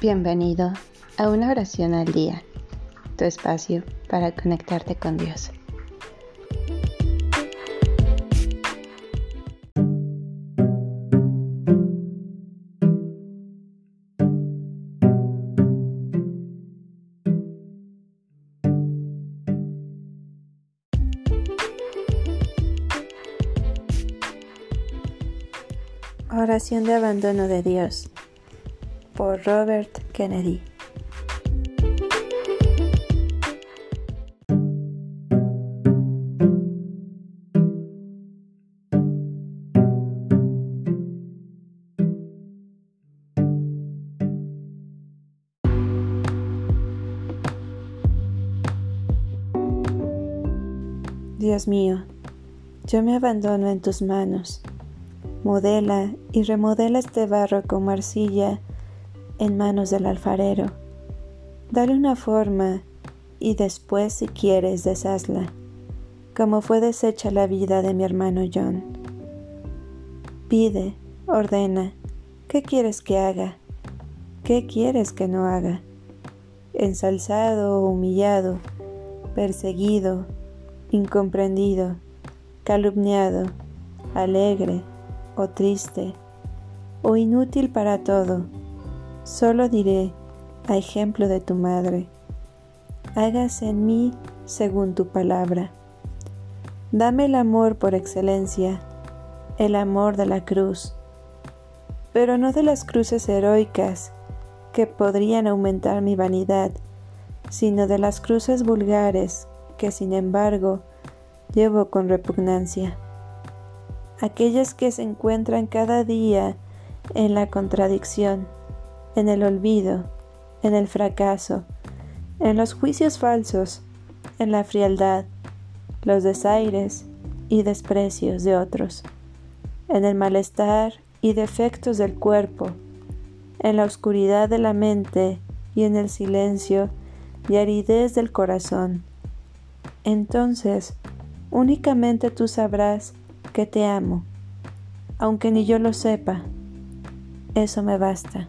Bienvenido a una oración al día, tu espacio para conectarte con Dios. Oración de abandono de Dios por Robert Kennedy. Dios mío, yo me abandono en tus manos. Modela y remodela este barro con arcilla en manos del alfarero. Dale una forma y después, si quieres, deshazla, como fue deshecha la vida de mi hermano John. Pide, ordena, ¿qué quieres que haga? ¿Qué quieres que no haga? Ensalzado o humillado, perseguido, incomprendido, calumniado, alegre o triste, o inútil para todo Solo diré, a ejemplo de tu madre, hágase en mí según tu palabra. Dame el amor por excelencia, el amor de la cruz, pero no de las cruces heroicas que podrían aumentar mi vanidad, sino de las cruces vulgares que sin embargo llevo con repugnancia. Aquellas que se encuentran cada día en la contradicción en el olvido, en el fracaso, en los juicios falsos, en la frialdad, los desaires y desprecios de otros, en el malestar y defectos del cuerpo, en la oscuridad de la mente y en el silencio y aridez del corazón. Entonces, únicamente tú sabrás que te amo, aunque ni yo lo sepa. Eso me basta.